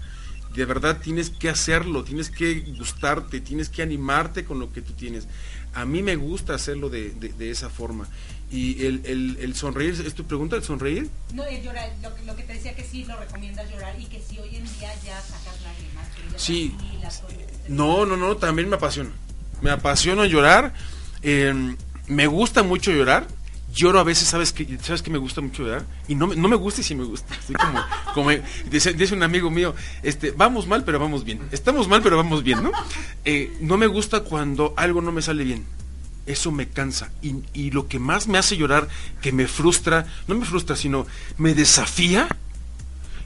De verdad tienes que hacerlo, tienes que gustarte, tienes que animarte con lo que tú tienes. A mí me gusta hacerlo de, de, de esa forma. ¿Y el, el, el, sonreír, es tu pregunta, el sonreír? No, el llorar, lo, lo, que te decía que sí lo recomiendas llorar y que si hoy en día ya sacas lágrimas. Sí. No, no, no, también me apasiona. Me apasiona llorar. Eh, me gusta mucho llorar. Lloro a veces, ¿sabes que ¿Sabes que me gusta mucho llorar? Y no, no me gusta y sí me gusta. Estoy como, dice, un amigo mío, este, vamos mal, pero vamos bien. Estamos mal, pero vamos bien, ¿no? Eh, no me gusta cuando algo no me sale bien eso me cansa. Y, y, lo que más me hace llorar, que me frustra, no me frustra, sino me desafía,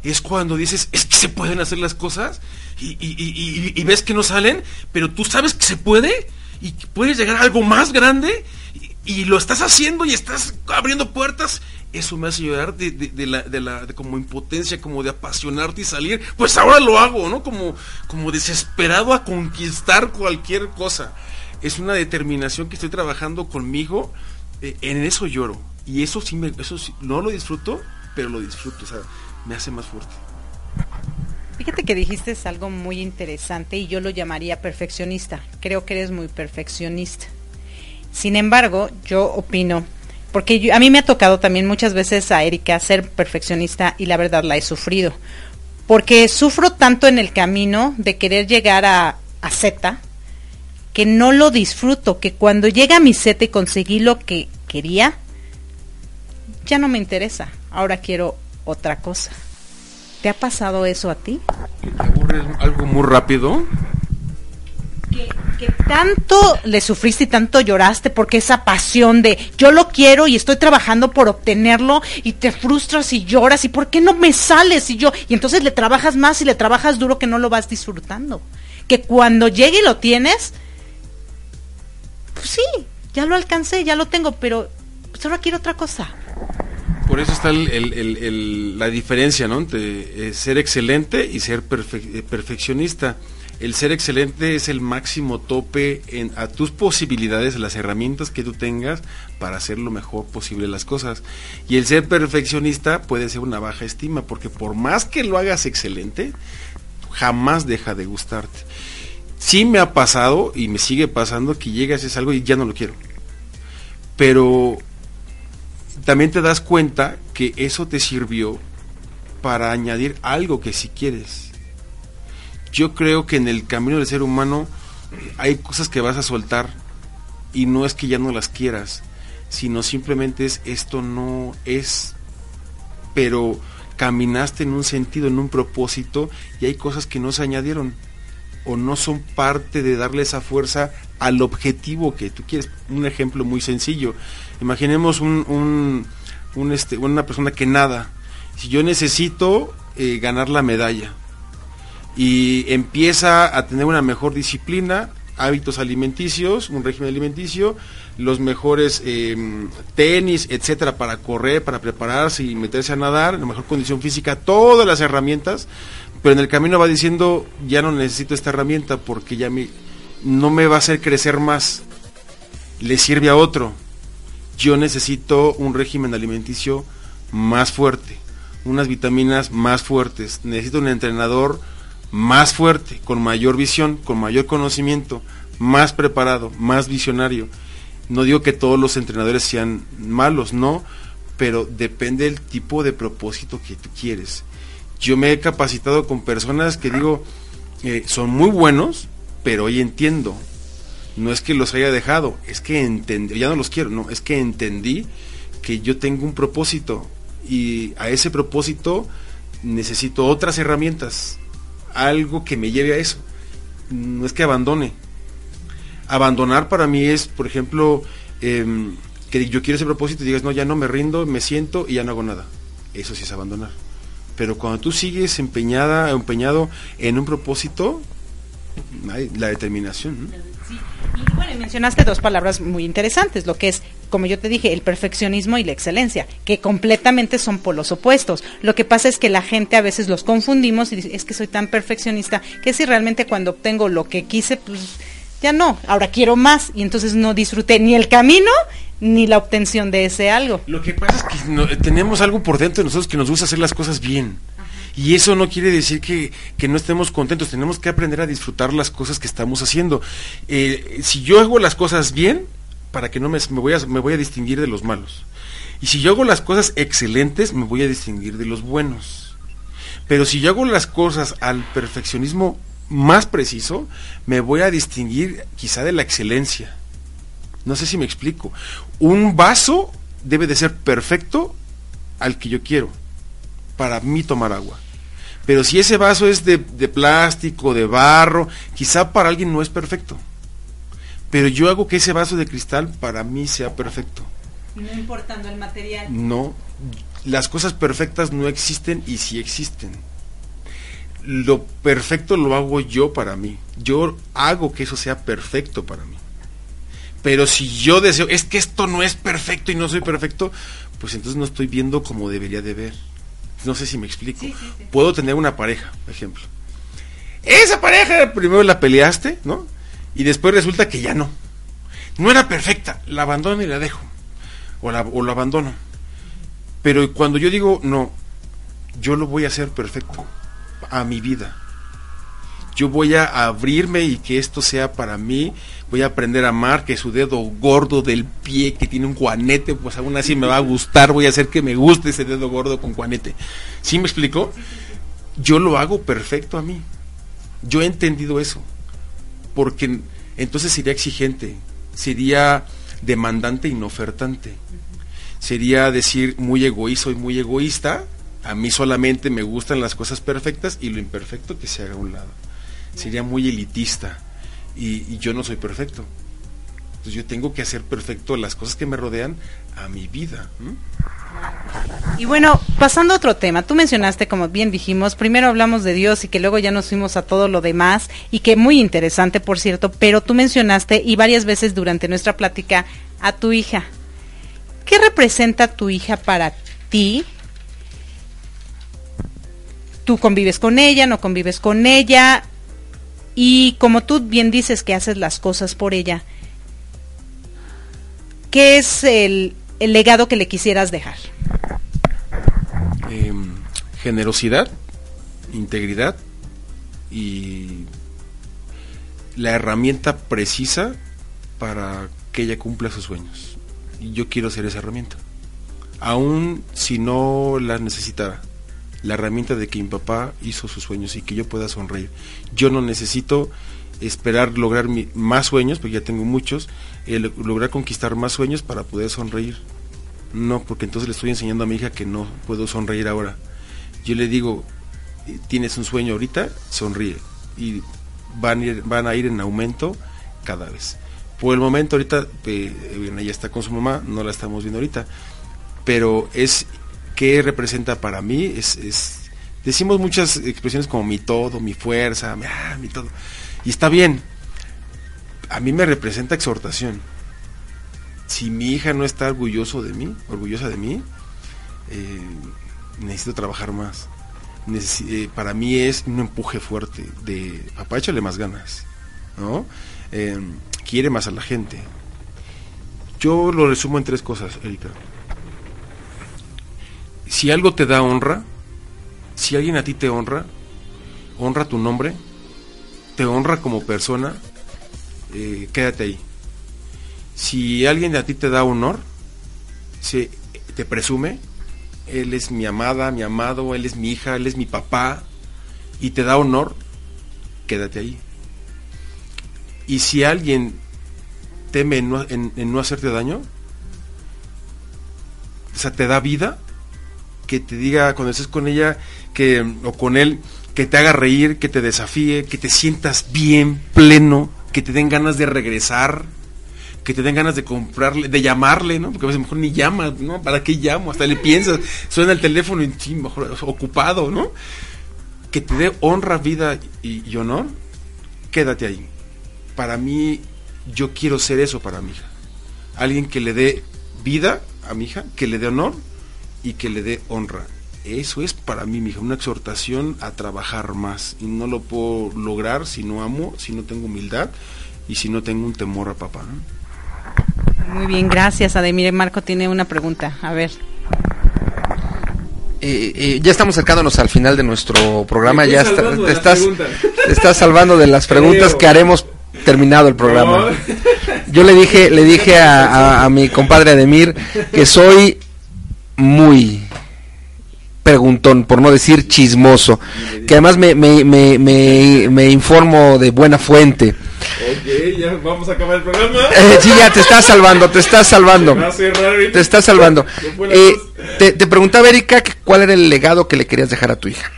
es cuando dices, es que se pueden hacer las cosas y, y, y ves que no salen, pero tú sabes que se puede y puedes llegar a algo más grande y, lo estás haciendo y estás abriendo puertas. Eso me hace llorar de, de, la, de la como impotencia, como de apasionarte y salir. Pues ahora lo hago, ¿no? Como, como desesperado a conquistar cualquier cosa es una determinación que estoy trabajando conmigo, eh, en eso lloro. Y eso sí, me, eso sí, no lo disfruto, pero lo disfruto, o sea, me hace más fuerte. Fíjate que dijiste algo muy interesante y yo lo llamaría perfeccionista. Creo que eres muy perfeccionista. Sin embargo, yo opino, porque yo, a mí me ha tocado también muchas veces a Erika ser perfeccionista y la verdad la he sufrido. Porque sufro tanto en el camino de querer llegar a, a Z, que no lo disfruto, que cuando llega mi seta y conseguí lo que quería, ya no me interesa, ahora quiero otra cosa. ¿Te ha pasado eso a ti? ¿Te aburres algo muy rápido? Que, que, tanto le sufriste y tanto lloraste porque esa pasión de yo lo quiero y estoy trabajando por obtenerlo y te frustras y lloras y por qué no me sales y yo y entonces le trabajas más y le trabajas duro que no lo vas disfrutando. Que cuando llegue y lo tienes, pues sí, ya lo alcancé, ya lo tengo, pero pues ahora quiero otra cosa. Por eso está el, el, el, la diferencia, ¿no? Entre eh, ser excelente y ser perfe eh, perfeccionista. El ser excelente es el máximo tope en, a tus posibilidades, las herramientas que tú tengas para hacer lo mejor posible las cosas. Y el ser perfeccionista puede ser una baja estima, porque por más que lo hagas excelente, jamás deja de gustarte. Sí me ha pasado y me sigue pasando que llegas es algo y ya no lo quiero. Pero también te das cuenta que eso te sirvió para añadir algo que si quieres. Yo creo que en el camino del ser humano hay cosas que vas a soltar y no es que ya no las quieras, sino simplemente es esto no es, pero caminaste en un sentido, en un propósito y hay cosas que no se añadieron o no son parte de darle esa fuerza al objetivo que tú quieres. Un ejemplo muy sencillo. Imaginemos un, este, una persona que nada. Si yo necesito eh, ganar la medalla. Y empieza a tener una mejor disciplina, hábitos alimenticios, un régimen alimenticio, los mejores em, tenis, etcétera, para correr, para prepararse y meterse a nadar, la mejor condición física, todas las herramientas, pero en el camino va diciendo, ya no necesito esta herramienta porque ya me, no me va a hacer crecer más, le sirve a otro. Yo necesito un régimen alimenticio más fuerte, unas vitaminas más fuertes, necesito un entrenador más fuerte, con mayor visión, con mayor conocimiento, más preparado, más visionario. No digo que todos los entrenadores sean malos, no, pero depende del tipo de propósito que tú quieres. Yo me he capacitado con personas que digo, eh, son muy buenos, pero hoy entiendo. No es que los haya dejado, es que entendí, ya no los quiero, no, es que entendí que yo tengo un propósito y a ese propósito necesito otras herramientas algo que me lleve a eso. No es que abandone. Abandonar para mí es, por ejemplo, em, que yo quiero ese propósito y digas, no, ya no me rindo, me siento y ya no hago nada. Eso sí es abandonar. Pero cuando tú sigues empeñada, empeñado en un propósito, hay la determinación. Y bueno, mencionaste dos palabras muy interesantes, lo que es, como yo te dije, el perfeccionismo y la excelencia, que completamente son polos opuestos. Lo que pasa es que la gente a veces los confundimos y dice, es que soy tan perfeccionista, que si realmente cuando obtengo lo que quise, pues ya no, ahora quiero más y entonces no disfruté ni el camino ni la obtención de ese algo. Lo que pasa es que tenemos algo por dentro de nosotros que nos gusta hacer las cosas bien. Y eso no quiere decir que, no estemos contentos, tenemos que aprender a disfrutar las cosas que estamos haciendo. Eh, si yo hago las cosas bien, para que no me, me, voy a, me voy a distinguir de los malos. Y si yo hago las cosas excelentes, me voy a distinguir de los buenos. Pero si yo hago las cosas al perfeccionismo más preciso, me voy a distinguir quizá de la excelencia. No sé si me explico. Un vaso debe de ser perfecto al que yo quiero, para mí tomar agua. Pero si ese vaso es de, plástico, de barro, quizá para alguien no es perfecto. Pero yo hago que ese vaso de cristal para mí sea perfecto. No importando el material. No, las cosas perfectas no existen y sí existen. Lo perfecto lo hago yo para mí. Yo hago que eso sea perfecto para mí. Pero si yo deseo, es que esto no es perfecto y no soy perfecto, pues entonces no estoy viendo como debería de ver. No sé si me explico. Puedo tener una pareja, por ejemplo. Esa pareja primero la peleaste, ¿no? Y después resulta que ya no. No era perfecta, la abandono y la dejo. O la, o la abandono. Pero cuando yo digo, no, yo lo voy a hacer perfecto a mi vida. Yo voy a abrirme y que esto sea para mí. Voy a aprender a amar que su dedo gordo del pie que tiene un juanete, pues aún así me va a gustar. Voy a hacer que me guste ese dedo gordo con juanete. ¿Sí me explico? Yo lo hago perfecto a mí. Yo he entendido eso. Porque entonces sería exigente, sería demandante y no ofertante. Sería decir muy egoísta y muy egoísta. A mí solamente me gustan las cosas perfectas y lo imperfecto que se haga a un lado sería muy elitista y, yo no soy perfecto. Entonces yo tengo que hacer perfecto las cosas que me rodean a mi vida. Y bueno, pasando a otro tema, tú mencionaste, como bien dijimos, primero hablamos de Dios y que luego ya nos fuimos a todo lo demás y que muy interesante, por cierto, pero tú mencionaste y varias veces durante nuestra plática a tu hija. ¿Qué representa tu hija para ti? Tú convives con ella, no convives con ella, y como tú bien dices que haces las cosas por ella, ¿qué es el, legado que le quisieras dejar? Em, generosidad, integridad y la herramienta precisa para que ella cumpla sus sueños. Y yo quiero ser esa herramienta, aun si no la necesitara la herramienta de que mi papá hizo sus sueños y que yo pueda sonreír. Yo no necesito esperar lograr más sueños, porque ya tengo muchos, lograr conquistar más sueños para poder sonreír. No, porque entonces le estoy enseñando a mi hija que no puedo sonreír ahora. Yo le digo, eh, tienes un sueño ahorita, sonríe. Y van a ir, van a ir en aumento cada vez. Por el momento ahorita, eh, ella está con su mamá, no la estamos viendo ahorita, pero es ¿Qué representa para mí? Es, Decimos muchas expresiones como mi todo, mi fuerza, mi, ah, mi todo. Y está bien. A mí me representa exhortación. Si mi hija no está orgulloso de mí, orgullosa de mí, eh, necesito trabajar más. Eh, para mí es un empuje fuerte de papá, échale más ganas, ¿no? Eh, quiere más a la gente. Yo lo resumo en tres cosas, Erika. Si algo te da honra, si alguien a ti te honra, honra tu nombre, te honra como persona, eh, quédate ahí. Si alguien a ti te da honor, se, te presume, él es mi amada, mi amado, él es mi hija, él es mi papá, y te da honor, quédate ahí. Y si alguien teme no, en no hacerte daño, o sea, te da vida, que te diga cuando estés con ella que o con él que te haga reír, que te desafíe, que te sientas bien, pleno, que te den ganas de regresar, que te den ganas de comprarle, de llamarle, ¿no? Porque a veces mejor ni llamas, ¿no? ¿Para qué llamo? Hasta le piensas, suena el teléfono y sí, mejor ocupado, ¿no? Que te dé honra, vida y, y honor, quédate ahí. Para mí, yo quiero ser eso para mi hija. Alguien que le dé vida a mi hija, que le dé honor y que le dé honra. Eso es para mí, mi hija, una exhortación a trabajar más. Y no lo puedo lograr si no amo, si no tengo humildad y si no tengo un temor a papá. ¿no? Muy bien, gracias, Ademir. Marco tiene una pregunta. A ver. Eh, eh, ya estamos acercándonos al final de nuestro programa. Ya está- te, estás, te estás salvando de las preguntas Creo. que haremos terminado el programa. No. Yo le dije, le dije a, a- a mi compadre Ademir que soy muy preguntón, por no decir chismoso, que además me, me, me, me, informo de buena fuente. Ok, ya vamos a acabar el programa. Eh, sí, ya te estás salvando, te estás salvando. Ahorita. Te estás salvando. Eh, te, te preguntaba, Erika, cuál era el legado que le querías dejar a tu hija.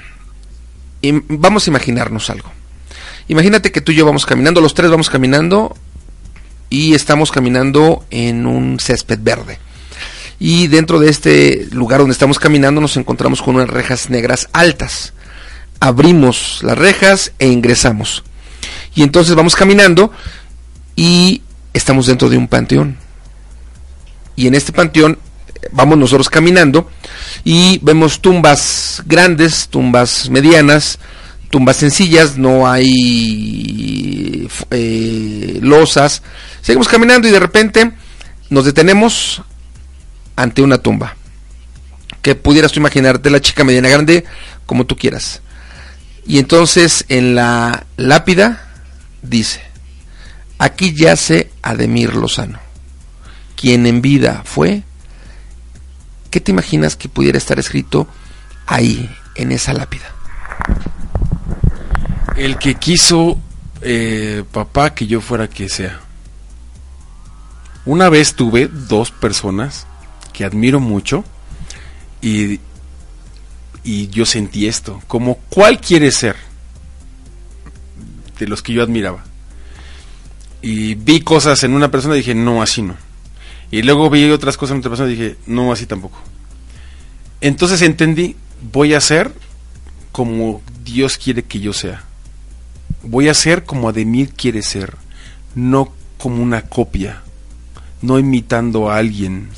Y vamos a imaginarnos algo. Imagínate que tú y yo vamos caminando, los tres vamos caminando y estamos caminando en un césped verde. Y dentro de este lugar donde estamos caminando nos encontramos con unas rejas negras altas. Abrimos las rejas e ingresamos. Y entonces vamos caminando y estamos dentro de un panteón. Y en este panteón eh, vamos nosotros caminando y vemos tumbas grandes, tumbas medianas, tumbas sencillas, no hay f- eh, losas. Seguimos caminando y de repente nos detenemos ante una tumba. Que pudieras tú imaginarte la chica mediana grande como tú quieras. Y entonces en la lápida dice, aquí yace Ademir Lozano, quien en vida fue. ¿Qué te imaginas que pudiera estar escrito ahí, en esa lápida? El que quiso eh, papá que yo fuera que sea. Una vez tuve dos personas que admiro mucho y, y yo sentí esto, como cuál quiere ser de los que yo admiraba. Y vi cosas en una persona y dije, no, así no. Y luego vi otras cosas en otra persona y dije, no, así tampoco. Entonces entendí, voy a ser como Dios quiere que yo sea. Voy a ser como Ademir quiere ser, no como una copia, no imitando a alguien.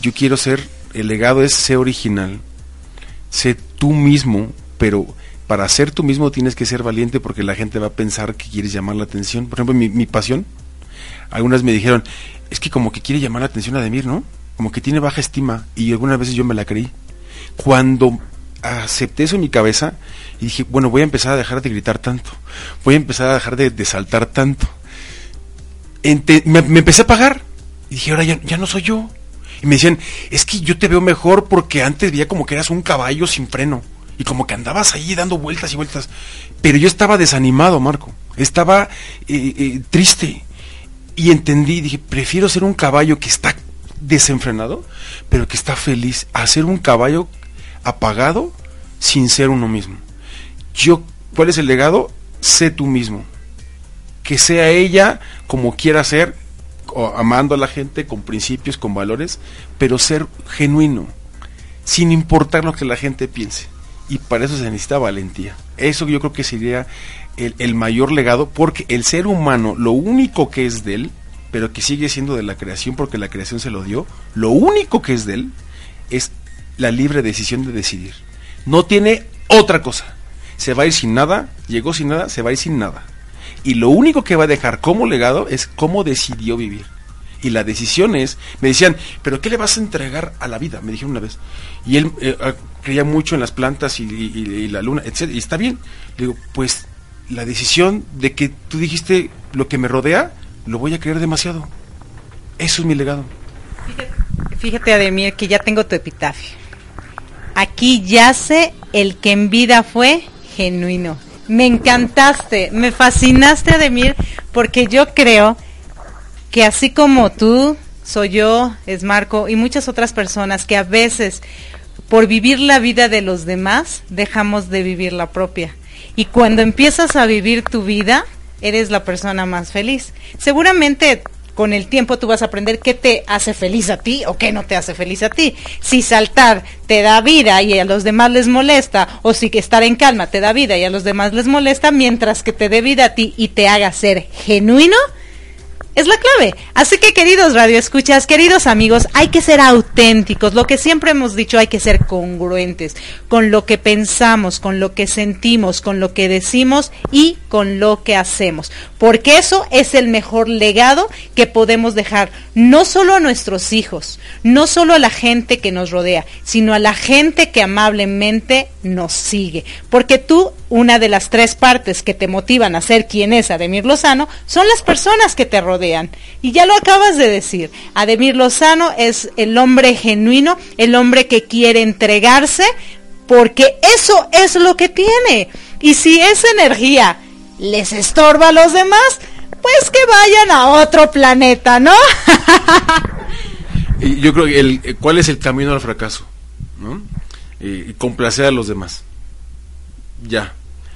Yo quiero ser, el legado es ser original, sé tú mismo, pero para ser tú mismo tienes que ser valiente porque la gente va a pensar que quieres llamar la atención. Por ejemplo, mi, pasión, algunas me dijeron, es que como que quiere llamar la atención a Ademir, ¿no? Como que tiene baja estima y algunas veces yo me la creí. Cuando acepté eso en mi cabeza y dije, bueno, voy a empezar a dejar de gritar tanto, voy a empezar a dejar de, saltar tanto. Me, empecé a pagar y dije, ahora ya no soy yo. Y me decían, es que yo te veo mejor porque antes veía como que eras un caballo sin freno y como que andabas ahí dando vueltas y vueltas. Pero yo estaba desanimado, Marco, estaba eh, eh, triste y entendí, dije, prefiero ser un caballo que está desenfrenado, pero que está feliz, a ser un caballo apagado sin ser uno mismo. Yo, ¿cuál es el legado? Sé tú mismo. Que sea ella como quiera ser, o amando a la gente, con principios, con valores, pero ser genuino, sin importar lo que la gente piense. Y para eso se necesita valentía. Eso yo creo que sería el, el mayor legado, porque el ser humano, lo único que es de él, pero que sigue siendo de la creación porque la creación se lo dio, lo único que es de él es la libre decisión de decidir. No tiene otra cosa. Se va a ir sin nada, llegó sin nada, se va a ir sin nada. Y lo único que va a dejar como legado es cómo decidió vivir. Y la decisión es, me decían, pero ¿qué le vas a entregar a la vida? Me dijeron una vez. Y él eh, ah, creía mucho en las plantas y, la luna, etc. Y está bien. Le digo, pues la decisión de que tú dijiste lo que me rodea, lo voy a creer demasiado. Eso es mi legado. Fíjate, Ademir, que ya tengo tu epitafio. Aquí yace el que en vida fue genuino. Me encantaste, me fascinaste, Ademir, porque yo creo que así como tú, soy yo, es Marco y muchas otras personas que a veces por vivir la vida de los demás dejamos de vivir la propia. Y cuando empiezas a vivir tu vida, eres la persona más feliz. Seguramente con el tiempo tú vas a aprender qué te hace feliz a ti o qué no te hace feliz a ti. Si saltar te da vida y a los demás les molesta, o si estar en calma te da vida y a los demás les molesta, mientras que te dé vida a ti y te haga ser genuino, es la clave. Así que queridos radioescuchas, queridos amigos, hay que ser auténticos. Lo que siempre hemos dicho, hay que ser congruentes con lo que pensamos, con lo que sentimos, con lo que decimos y con lo que hacemos. Porque eso es el mejor legado que podemos dejar, no solo a nuestros hijos, no solo a la gente que nos rodea, sino a la gente que amablemente nos sigue. Porque tú, una de las tres partes que te motivan a ser quien es Ademir Lozano, son las personas que te rodean. Y ya lo acabas de decir, Ademir Lozano es el hombre genuino, el hombre que quiere entregarse, porque eso es lo que tiene. Y si esa energía les estorba a los demás, pues que vayan a otro planeta, ¿no? [laughs] Yo creo que el, eh, cuál es el camino al fracaso, ¿no? Y complacer a los demás. Ya.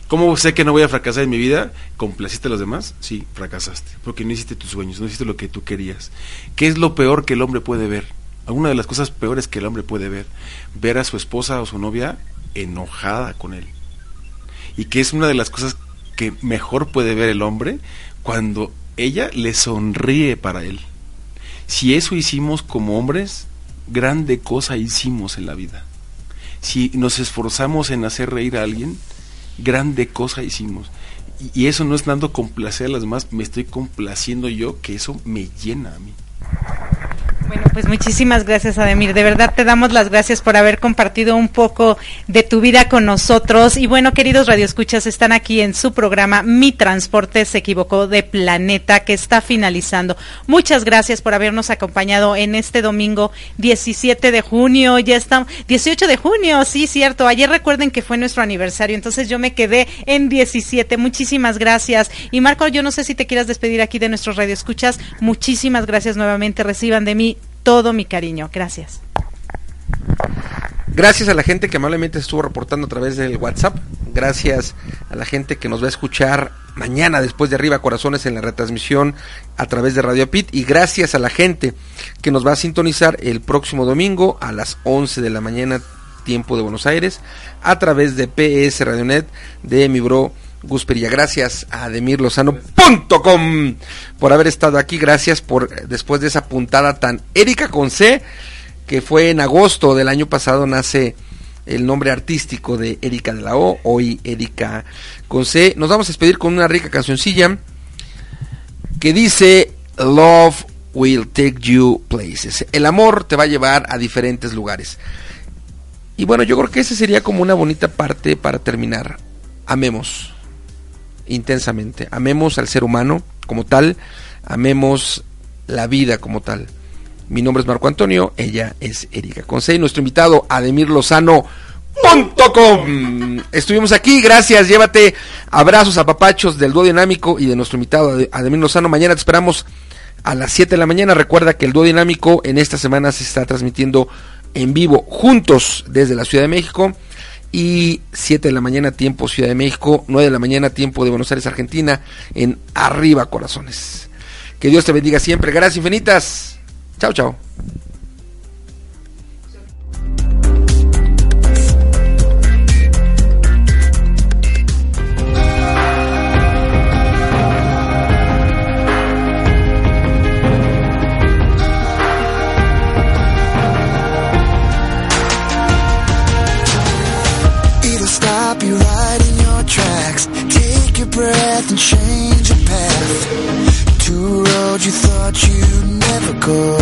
¿Cómo sé que no voy a fracasar en mi vida? ¿Complaciste a los demás? Sí, fracasaste. Porque no hiciste tus sueños, no hiciste lo que tú querías. ¿Qué es lo peor que el hombre puede ver? Alguna de las cosas peores que el hombre puede ver. Ver a su esposa o su novia enojada con él. Y que es una de las cosas que mejor puede ver el hombre cuando ella le sonríe para él. Si eso hicimos como hombres, grande cosa hicimos en la vida. Si nos esforzamos en hacer reír a alguien, grande cosa hicimos. Y, eso no es dando complacer a las demás, me estoy complaciendo yo, que eso me llena a mí. Bueno, pues muchísimas gracias, Ademir. De verdad te damos las gracias por haber compartido un poco de tu vida con nosotros. Y bueno, queridos radioescuchas, están aquí en su programa Mi Transporte se equivocó de planeta que está finalizando. Muchas gracias por habernos acompañado en este domingo 17 de junio. Ya estamos 18 de junio, sí, cierto. Ayer recuerden que fue nuestro aniversario, entonces yo me quedé en 17. Muchísimas gracias. Y Marco, yo no sé si te quieras despedir aquí de nuestros radioescuchas. Muchísimas gracias nuevamente. Reciban de mí todo mi cariño. Gracias. Gracias a la gente que amablemente estuvo reportando a través del WhatsApp. Gracias a la gente que nos va a escuchar mañana después de Arriba Corazones en la retransmisión a través de Radio Pit. Y gracias a la gente que nos va a sintonizar el próximo domingo a las 11 de la mañana, tiempo de Buenos Aires, a través de PS Radionet de mi bro Gus Perilla. Gracias a ademirlozano.com por haber estado aquí. Gracias por, después de esa puntada tan Erika con que fue en agosto del año pasado, nace el nombre artístico de Erika de la O, hoy Erika con. Nos vamos a despedir con una rica cancioncilla que dice Love will take you places. El amor te va a llevar a diferentes lugares. Y bueno, yo creo que esa sería como una bonita parte para terminar. Amemos intensamente. Amemos al ser humano como tal. Amemos la vida como tal. Mi nombre es Marco Antonio, ella es Erika Conce y nuestro invitado Ademir Lozano. .com. Estuvimos aquí, gracias, llévate abrazos a papachos del dúo dinámico y de nuestro invitado Ade- Ademir Lozano. Mañana te esperamos a las 7 de la mañana. Recuerda que el dúo dinámico en esta semana se está transmitiendo en vivo juntos desde la Ciudad de México y 7 de la mañana tiempo Ciudad de México, 9 de la mañana tiempo de Buenos Aires, Argentina, en Arriba Corazones. Que Dios te bendiga siempre. Gracias infinitas. Chao, chao. Go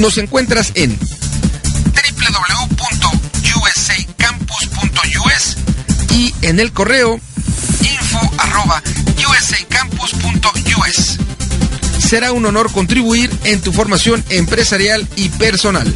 Nos encuentras en www.usacampus.us y en el correo info arroba usacampus.us. Será un honor contribuir en tu formación empresarial y personal.